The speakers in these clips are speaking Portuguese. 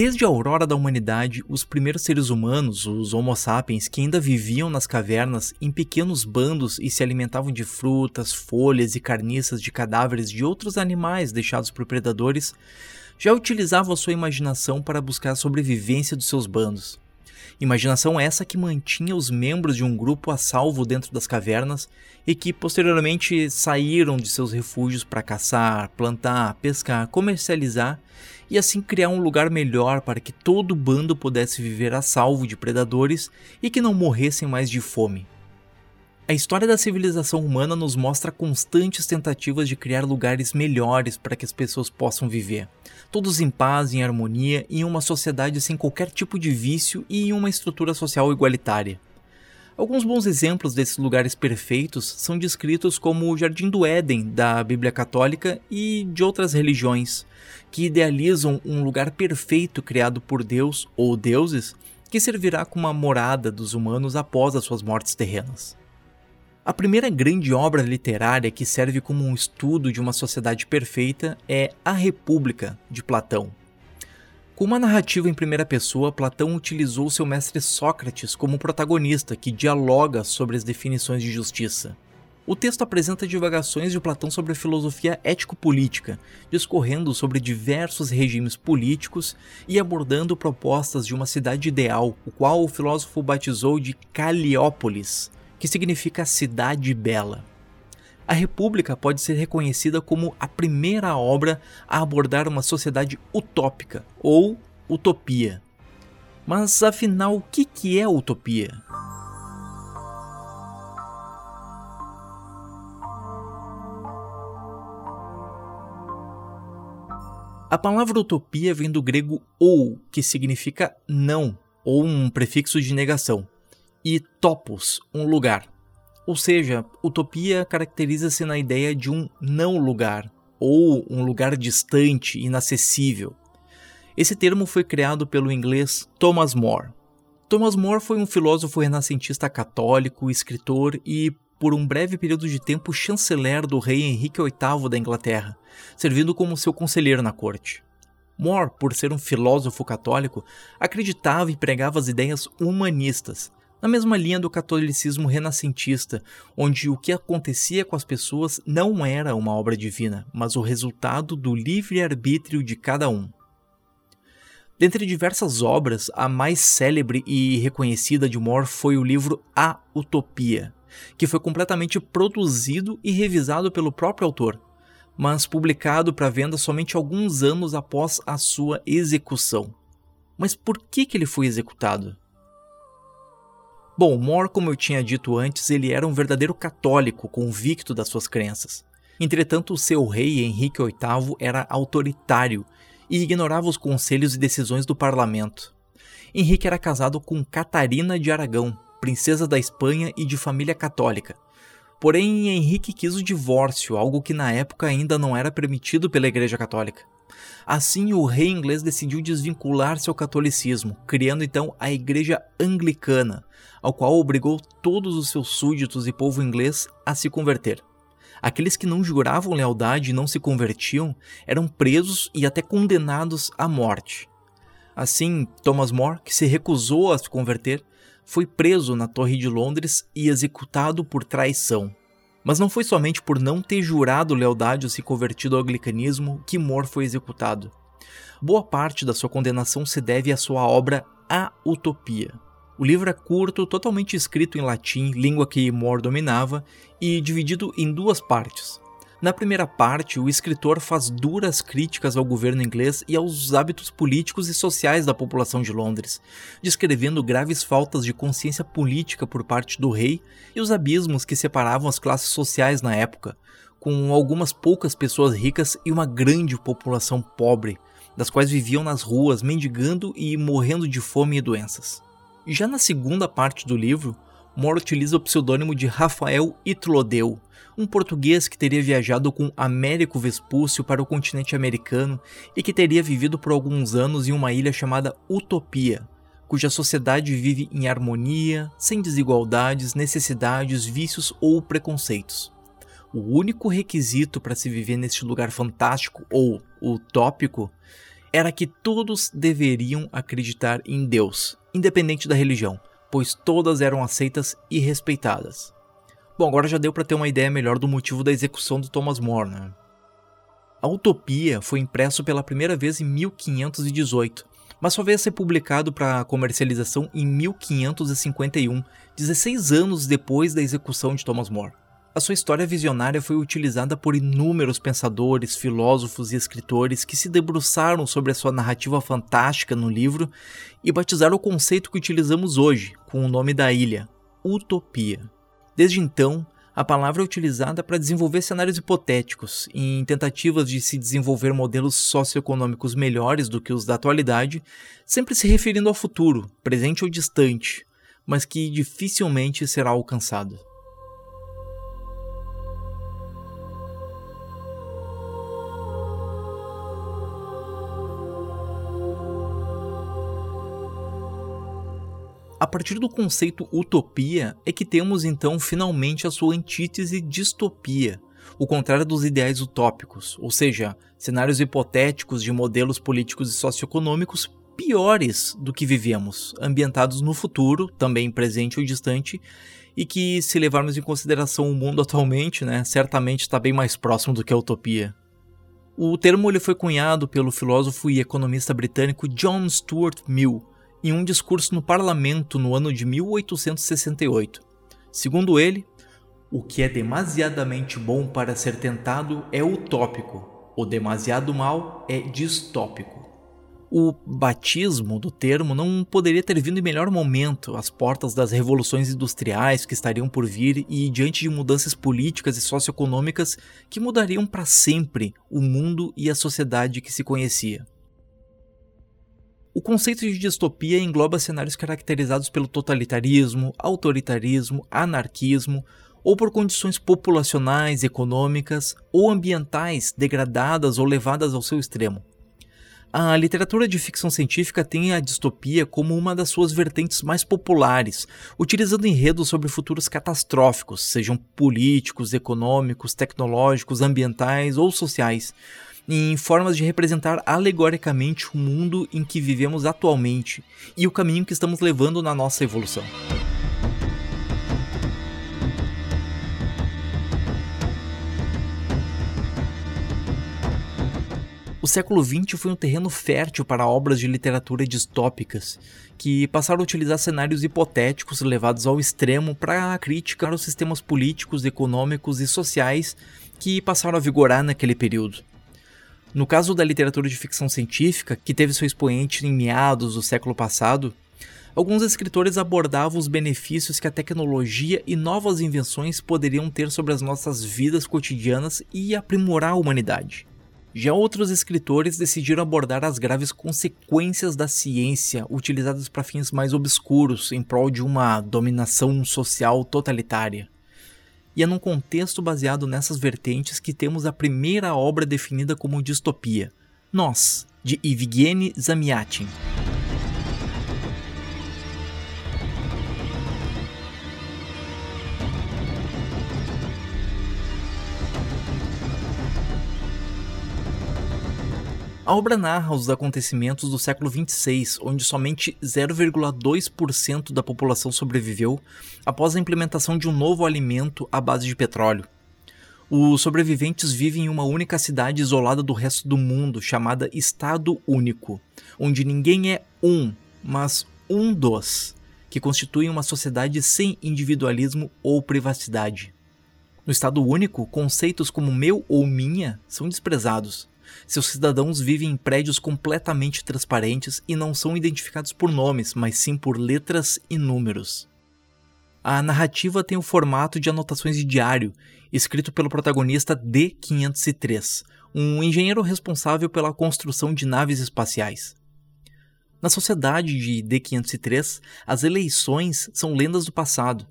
Desde a aurora da humanidade, os primeiros seres humanos, os Homo sapiens, que ainda viviam nas cavernas em pequenos bandos e se alimentavam de frutas, folhas e carniças de cadáveres de outros animais deixados por predadores, já utilizavam a sua imaginação para buscar a sobrevivência dos seus bandos. Imaginação essa que mantinha os membros de um grupo a salvo dentro das cavernas e que posteriormente saíram de seus refúgios para caçar, plantar, pescar, comercializar e assim criar um lugar melhor para que todo bando pudesse viver a salvo de predadores e que não morressem mais de fome. A história da civilização humana nos mostra constantes tentativas de criar lugares melhores para que as pessoas possam viver, todos em paz, em harmonia em uma sociedade sem qualquer tipo de vício e em uma estrutura social igualitária. Alguns bons exemplos desses lugares perfeitos são descritos como o Jardim do Éden da Bíblia Católica e de outras religiões, que idealizam um lugar perfeito criado por Deus ou deuses que servirá como a morada dos humanos após as suas mortes terrenas. A primeira grande obra literária que serve como um estudo de uma sociedade perfeita é A República, de Platão. Com uma narrativa em primeira pessoa, Platão utilizou seu mestre Sócrates como protagonista que dialoga sobre as definições de justiça. O texto apresenta divagações de Platão sobre a filosofia ético-política, discorrendo sobre diversos regimes políticos e abordando propostas de uma cidade ideal, o qual o filósofo batizou de Caliópolis, que significa cidade bela. A República pode ser reconhecida como a primeira obra a abordar uma sociedade utópica ou utopia. Mas afinal, o que é utopia? A palavra utopia vem do grego ou, que significa não, ou um prefixo de negação e topos, um lugar. Ou seja, utopia caracteriza-se na ideia de um não lugar, ou um lugar distante, inacessível. Esse termo foi criado pelo inglês Thomas More. Thomas More foi um filósofo renascentista católico, escritor e, por um breve período de tempo, chanceler do rei Henrique VIII da Inglaterra, servindo como seu conselheiro na corte. More, por ser um filósofo católico, acreditava e pregava as ideias humanistas, na mesma linha do catolicismo renascentista, onde o que acontecia com as pessoas não era uma obra divina, mas o resultado do livre-arbítrio de cada um. Dentre diversas obras, a mais célebre e reconhecida de More foi o livro A Utopia, que foi completamente produzido e revisado pelo próprio autor, mas publicado para venda somente alguns anos após a sua execução. Mas por que, que ele foi executado? Bom, More, como eu tinha dito antes, ele era um verdadeiro católico convicto das suas crenças. Entretanto, seu rei Henrique VIII era autoritário e ignorava os conselhos e decisões do parlamento. Henrique era casado com Catarina de Aragão, princesa da Espanha e de família católica. Porém, Henrique quis o divórcio, algo que na época ainda não era permitido pela Igreja Católica. Assim, o rei inglês decidiu desvincular-se ao catolicismo, criando então a Igreja Anglicana, ao qual obrigou todos os seus súditos e povo inglês a se converter. Aqueles que não juravam lealdade e não se convertiam eram presos e até condenados à morte. Assim, Thomas More, que se recusou a se converter, foi preso na Torre de Londres e executado por traição. Mas não foi somente por não ter jurado lealdade ou se convertido ao anglicanismo que More foi executado. Boa parte da sua condenação se deve à sua obra A Utopia. O livro é curto, totalmente escrito em latim, língua que More dominava, e dividido em duas partes. Na primeira parte, o escritor faz duras críticas ao governo inglês e aos hábitos políticos e sociais da população de Londres, descrevendo graves faltas de consciência política por parte do rei e os abismos que separavam as classes sociais na época, com algumas poucas pessoas ricas e uma grande população pobre, das quais viviam nas ruas mendigando e morrendo de fome e doenças. Já na segunda parte do livro, More utiliza o pseudônimo de Rafael Itlodeu, um português que teria viajado com Américo Vespúcio para o continente americano e que teria vivido por alguns anos em uma ilha chamada Utopia, cuja sociedade vive em harmonia, sem desigualdades, necessidades, vícios ou preconceitos. O único requisito para se viver neste lugar fantástico ou utópico era que todos deveriam acreditar em Deus, independente da religião, pois todas eram aceitas e respeitadas. Bom, agora já deu para ter uma ideia melhor do motivo da execução do Thomas More. Né? A Utopia foi impresso pela primeira vez em 1518, mas só veio a ser publicado para comercialização em 1551, 16 anos depois da execução de Thomas More. A sua história visionária foi utilizada por inúmeros pensadores, filósofos e escritores que se debruçaram sobre a sua narrativa fantástica no livro e batizaram o conceito que utilizamos hoje, com o nome da ilha, Utopia. Desde então, a palavra é utilizada para desenvolver cenários hipotéticos, em tentativas de se desenvolver modelos socioeconômicos melhores do que os da atualidade, sempre se referindo ao futuro, presente ou distante, mas que dificilmente será alcançado. A partir do conceito utopia é que temos então finalmente a sua antítese distopia, o contrário dos ideais utópicos, ou seja, cenários hipotéticos de modelos políticos e socioeconômicos piores do que vivemos, ambientados no futuro, também presente ou distante, e que, se levarmos em consideração o mundo atualmente, né, certamente está bem mais próximo do que a utopia. O termo ele foi cunhado pelo filósofo e economista britânico John Stuart Mill, em um discurso no parlamento no ano de 1868. Segundo ele, o que é demasiadamente bom para ser tentado é utópico, o demasiado mal é distópico. O batismo do termo não poderia ter vindo em melhor momento, às portas das revoluções industriais que estariam por vir e diante de mudanças políticas e socioeconômicas que mudariam para sempre o mundo e a sociedade que se conhecia. O conceito de distopia engloba cenários caracterizados pelo totalitarismo, autoritarismo, anarquismo, ou por condições populacionais, econômicas ou ambientais degradadas ou levadas ao seu extremo. A literatura de ficção científica tem a distopia como uma das suas vertentes mais populares, utilizando enredos sobre futuros catastróficos, sejam políticos, econômicos, tecnológicos, ambientais ou sociais, em formas de representar alegoricamente o mundo em que vivemos atualmente e o caminho que estamos levando na nossa evolução. O século XX foi um terreno fértil para obras de literatura distópicas, que passaram a utilizar cenários hipotéticos levados ao extremo para criticar os sistemas políticos, econômicos e sociais que passaram a vigorar naquele período. No caso da literatura de ficção científica, que teve seu expoente em meados do século passado, alguns escritores abordavam os benefícios que a tecnologia e novas invenções poderiam ter sobre as nossas vidas cotidianas e aprimorar a humanidade. Já outros escritores decidiram abordar as graves consequências da ciência utilizadas para fins mais obscuros em prol de uma dominação social totalitária. E é num contexto baseado nessas vertentes que temos a primeira obra definida como distopia, Nós, de Evgeny Zamyatin. A obra narra os acontecimentos do século 26, onde somente 0,2% da população sobreviveu após a implementação de um novo alimento à base de petróleo. Os sobreviventes vivem em uma única cidade isolada do resto do mundo, chamada Estado Único, onde ninguém é um, mas um dos, que constituem uma sociedade sem individualismo ou privacidade. No Estado Único, conceitos como meu ou minha são desprezados. Seus cidadãos vivem em prédios completamente transparentes e não são identificados por nomes, mas sim por letras e números. A narrativa tem o formato de anotações de diário, escrito pelo protagonista D503, um engenheiro responsável pela construção de naves espaciais. Na sociedade de D503, as eleições são lendas do passado.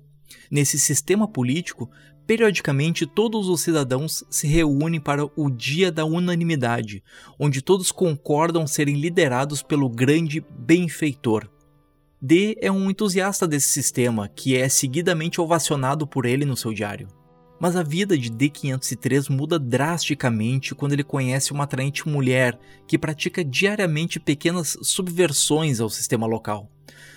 Nesse sistema político, Periodicamente, todos os cidadãos se reúnem para o Dia da Unanimidade, onde todos concordam serem liderados pelo grande benfeitor. D é um entusiasta desse sistema, que é seguidamente ovacionado por ele no seu diário. Mas a vida de D503 muda drasticamente quando ele conhece uma atraente mulher que pratica diariamente pequenas subversões ao sistema local.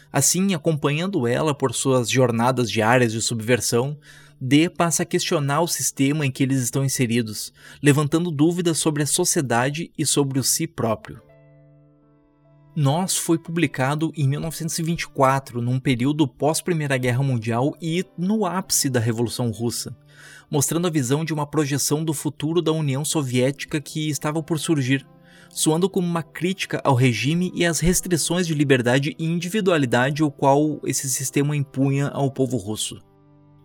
Assim, acompanhando ela por suas jornadas diárias de subversão, D passa a questionar o sistema em que eles estão inseridos, levantando dúvidas sobre a sociedade e sobre o si próprio. Nós foi publicado em 1924, num período pós-Primeira Guerra Mundial e no ápice da Revolução Russa, mostrando a visão de uma projeção do futuro da União Soviética que estava por surgir, soando como uma crítica ao regime e às restrições de liberdade e individualidade o qual esse sistema impunha ao povo russo.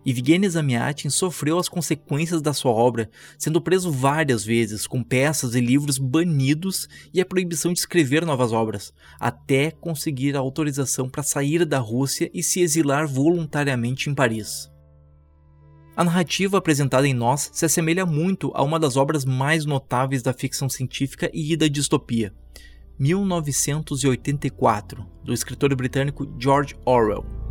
Evgeny Zamyatin sofreu as consequências da sua obra, sendo preso várias vezes, com peças e livros banidos e a proibição de escrever novas obras, até conseguir a autorização para sair da Rússia e se exilar voluntariamente em Paris. A narrativa apresentada em Nós se assemelha muito a uma das obras mais notáveis da ficção científica e da distopia, 1984, do escritor britânico George Orwell.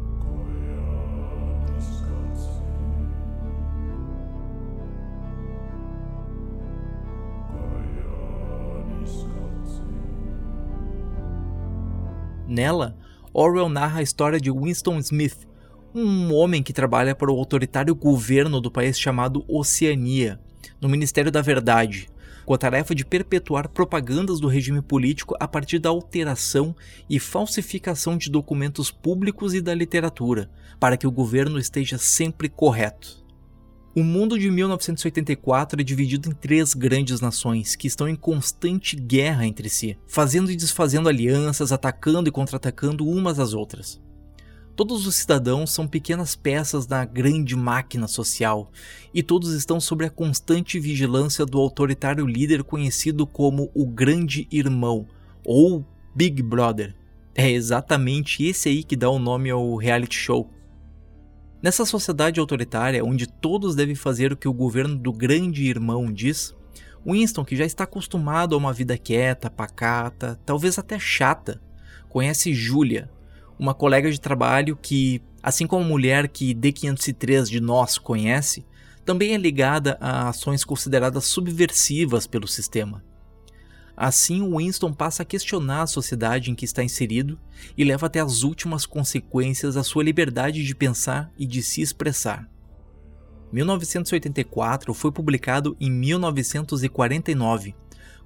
Nela, Orwell narra a história de Winston Smith, um homem que trabalha para o autoritário governo do país chamado Oceania, no Ministério da Verdade, com a tarefa de perpetuar propagandas do regime político a partir da alteração e falsificação de documentos públicos e da literatura, para que o governo esteja sempre correto. O mundo de 1984 é dividido em três grandes nações que estão em constante guerra entre si, fazendo e desfazendo alianças, atacando e contra-atacando umas às outras. Todos os cidadãos são pequenas peças da grande máquina social, e todos estão sob a constante vigilância do autoritário líder conhecido como o Grande Irmão, ou Big Brother. É exatamente esse aí que dá o nome ao reality show. Nessa sociedade autoritária, onde todos devem fazer o que o governo do grande irmão diz, Winston, que já está acostumado a uma vida quieta, pacata, talvez até chata, conhece Julia, uma colega de trabalho que, assim como a mulher que D503 de nós conhece, também é ligada a ações consideradas subversivas pelo sistema. Assim, Winston passa a questionar a sociedade em que está inserido e leva até as últimas consequências a sua liberdade de pensar e de se expressar. 1984 foi publicado em 1949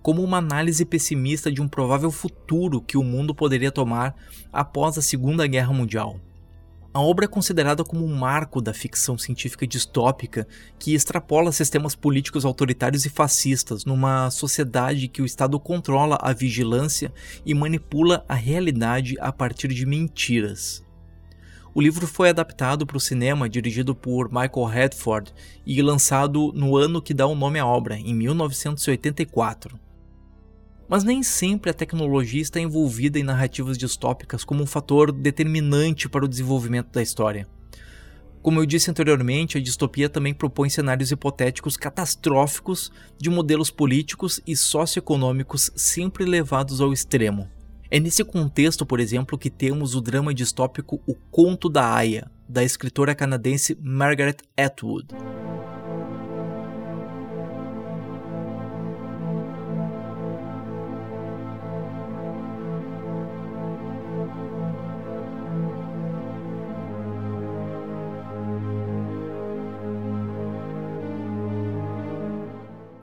como uma análise pessimista de um provável futuro que o mundo poderia tomar após a Segunda Guerra Mundial. A obra é considerada como um marco da ficção científica distópica que extrapola sistemas políticos autoritários e fascistas numa sociedade que o Estado controla a vigilância e manipula a realidade a partir de mentiras. O livro foi adaptado para o cinema, dirigido por Michael Redford e lançado no ano que dá o nome à obra, em 1984. Mas nem sempre a tecnologia está envolvida em narrativas distópicas como um fator determinante para o desenvolvimento da história. Como eu disse anteriormente, a distopia também propõe cenários hipotéticos catastróficos de modelos políticos e socioeconômicos sempre levados ao extremo. É nesse contexto, por exemplo, que temos o drama distópico O Conto da Aya, da escritora canadense Margaret Atwood.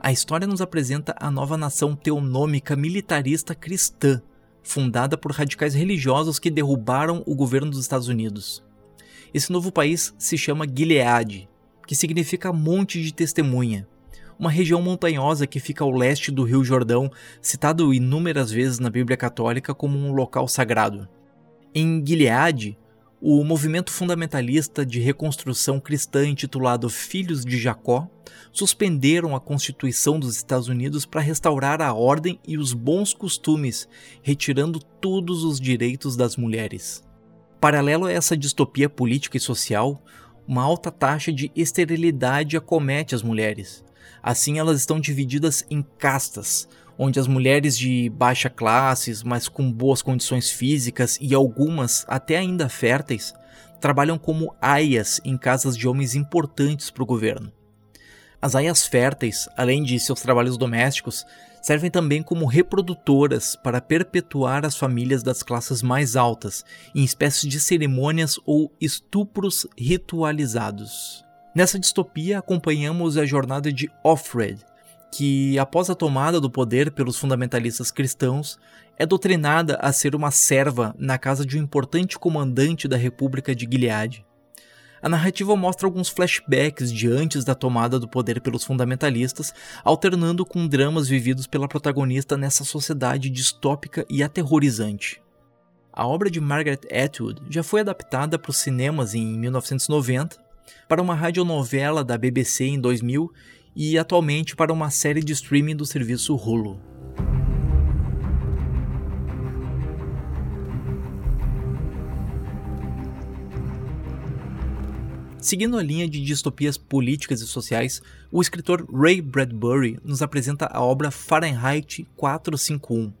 A história nos apresenta a nova nação teonômica militarista cristã, fundada por radicais religiosos que derrubaram o governo dos Estados Unidos. Esse novo país se chama Gilead, que significa Monte de Testemunha, uma região montanhosa que fica ao leste do Rio Jordão, citado inúmeras vezes na Bíblia Católica como um local sagrado. Em Gilead, o movimento fundamentalista de reconstrução cristã intitulado Filhos de Jacó suspenderam a Constituição dos Estados Unidos para restaurar a ordem e os bons costumes, retirando todos os direitos das mulheres. Paralelo a essa distopia política e social, uma alta taxa de esterilidade acomete as mulheres. Assim, elas estão divididas em castas, onde as mulheres de baixa classes, mas com boas condições físicas e algumas até ainda férteis, trabalham como aias em casas de homens importantes para o governo. As aias férteis, além de seus trabalhos domésticos, servem também como reprodutoras para perpetuar as famílias das classes mais altas em espécies de cerimônias ou estupros ritualizados. Nessa distopia, acompanhamos a jornada de Offred, que, após a tomada do poder pelos fundamentalistas cristãos, é doutrinada a ser uma serva na casa de um importante comandante da República de Gilead. A narrativa mostra alguns flashbacks de antes da tomada do poder pelos fundamentalistas, alternando com dramas vividos pela protagonista nessa sociedade distópica e aterrorizante. A obra de Margaret Atwood já foi adaptada para os cinemas em 1990, para uma radionovela da BBC em 2000 e atualmente para uma série de streaming do serviço Hulu. Seguindo a linha de distopias políticas e sociais, o escritor Ray Bradbury nos apresenta a obra Fahrenheit 451,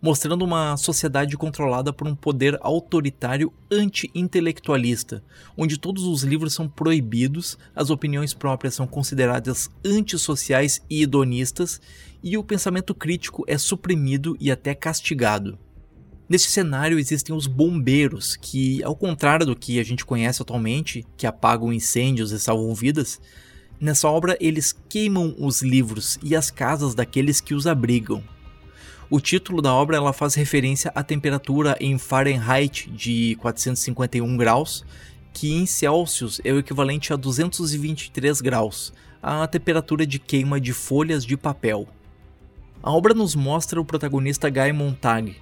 mostrando uma sociedade controlada por um poder autoritário anti-intelectualista, onde todos os livros são proibidos, as opiniões próprias são consideradas antissociais e hedonistas, e o pensamento crítico é suprimido e até castigado. Neste cenário existem os bombeiros, que, ao contrário do que a gente conhece atualmente, que apagam incêndios e salvam vidas, nessa obra eles queimam os livros e as casas daqueles que os abrigam. O título da obra ela faz referência à temperatura em Fahrenheit de 451 graus, que em Celsius é o equivalente a 223 graus, a temperatura de queima de folhas de papel. A obra nos mostra o protagonista Guy Montag,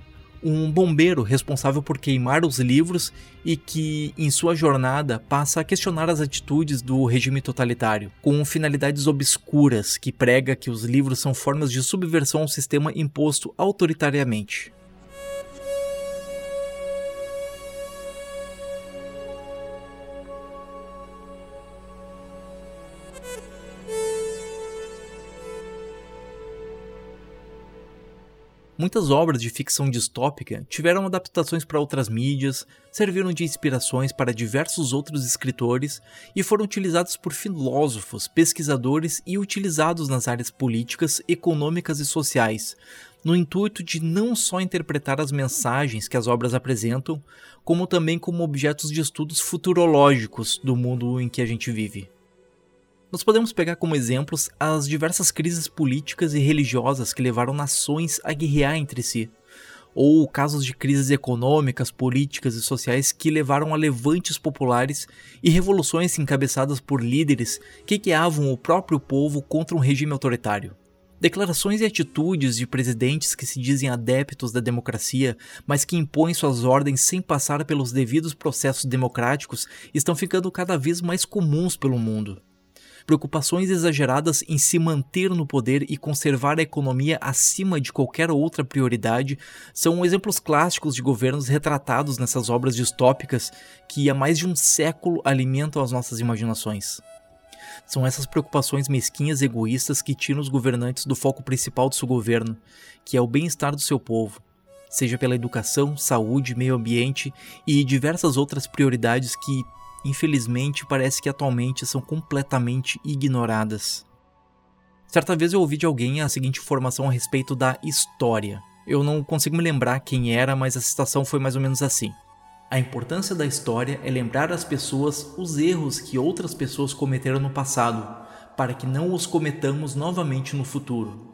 um bombeiro responsável por queimar os livros e que, em sua jornada, passa a questionar as atitudes do regime totalitário, com finalidades obscuras que prega que os livros são formas de subversão ao sistema imposto autoritariamente. Muitas obras de ficção distópica tiveram adaptações para outras mídias, serviram de inspirações para diversos outros escritores e foram utilizados por filósofos, pesquisadores e utilizados nas áreas políticas, econômicas e sociais, no intuito de não só interpretar as mensagens que as obras apresentam, como também como objetos de estudos futurológicos do mundo em que a gente vive. Nós podemos pegar como exemplos as diversas crises políticas e religiosas que levaram nações a guerrear entre si, ou casos de crises econômicas, políticas e sociais que levaram a levantes populares e revoluções encabeçadas por líderes que guiavam o próprio povo contra um regime autoritário. Declarações e atitudes de presidentes que se dizem adeptos da democracia, mas que impõem suas ordens sem passar pelos devidos processos democráticos, estão ficando cada vez mais comuns pelo mundo preocupações exageradas em se manter no poder e conservar a economia acima de qualquer outra prioridade são exemplos clássicos de governos retratados nessas obras distópicas que há mais de um século alimentam as nossas imaginações. São essas preocupações mesquinhas e egoístas que tiram os governantes do foco principal do seu governo, que é o bem-estar do seu povo, seja pela educação, saúde, meio ambiente e diversas outras prioridades que infelizmente parece que atualmente são completamente ignoradas. Certa vez eu ouvi de alguém a seguinte informação a respeito da história. Eu não consigo me lembrar quem era, mas a citação foi mais ou menos assim. A importância da história é lembrar às pessoas os erros que outras pessoas cometeram no passado, para que não os cometamos novamente no futuro.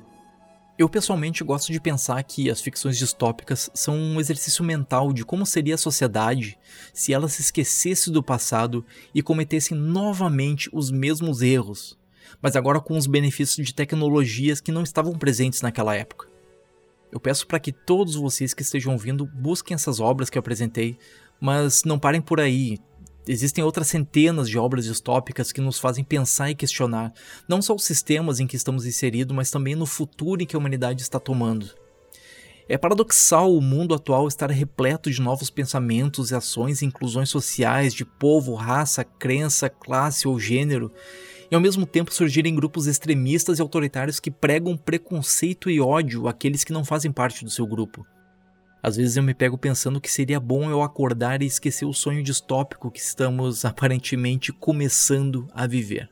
Eu pessoalmente gosto de pensar que as ficções distópicas são um exercício mental de como seria a sociedade se ela se esquecesse do passado e cometesse novamente os mesmos erros, mas agora com os benefícios de tecnologias que não estavam presentes naquela época. Eu peço para que todos vocês que estejam ouvindo busquem essas obras que eu apresentei, mas não parem por aí. Existem outras centenas de obras distópicas que nos fazem pensar e questionar, não só os sistemas em que estamos inseridos, mas também no futuro em que a humanidade está tomando. É paradoxal o mundo atual estar repleto de novos pensamentos e ações e inclusões sociais de povo, raça, crença, classe ou gênero, e ao mesmo tempo surgirem grupos extremistas e autoritários que pregam preconceito e ódio àqueles que não fazem parte do seu grupo. Às vezes eu me pego pensando que seria bom eu acordar e esquecer o sonho distópico que estamos aparentemente começando a viver.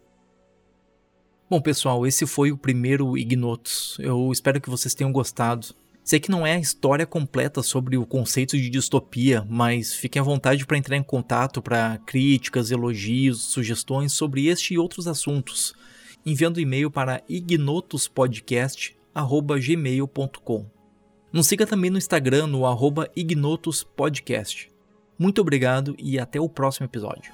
Bom, pessoal, esse foi o primeiro Ignotos. Eu espero que vocês tenham gostado. Sei que não é a história completa sobre o conceito de distopia, mas fiquem à vontade para entrar em contato para críticas, elogios, sugestões sobre este e outros assuntos, enviando e-mail para ignotospodcast@gmail.com. Nos siga também no Instagram no arroba ignotospodcast. Muito obrigado e até o próximo episódio.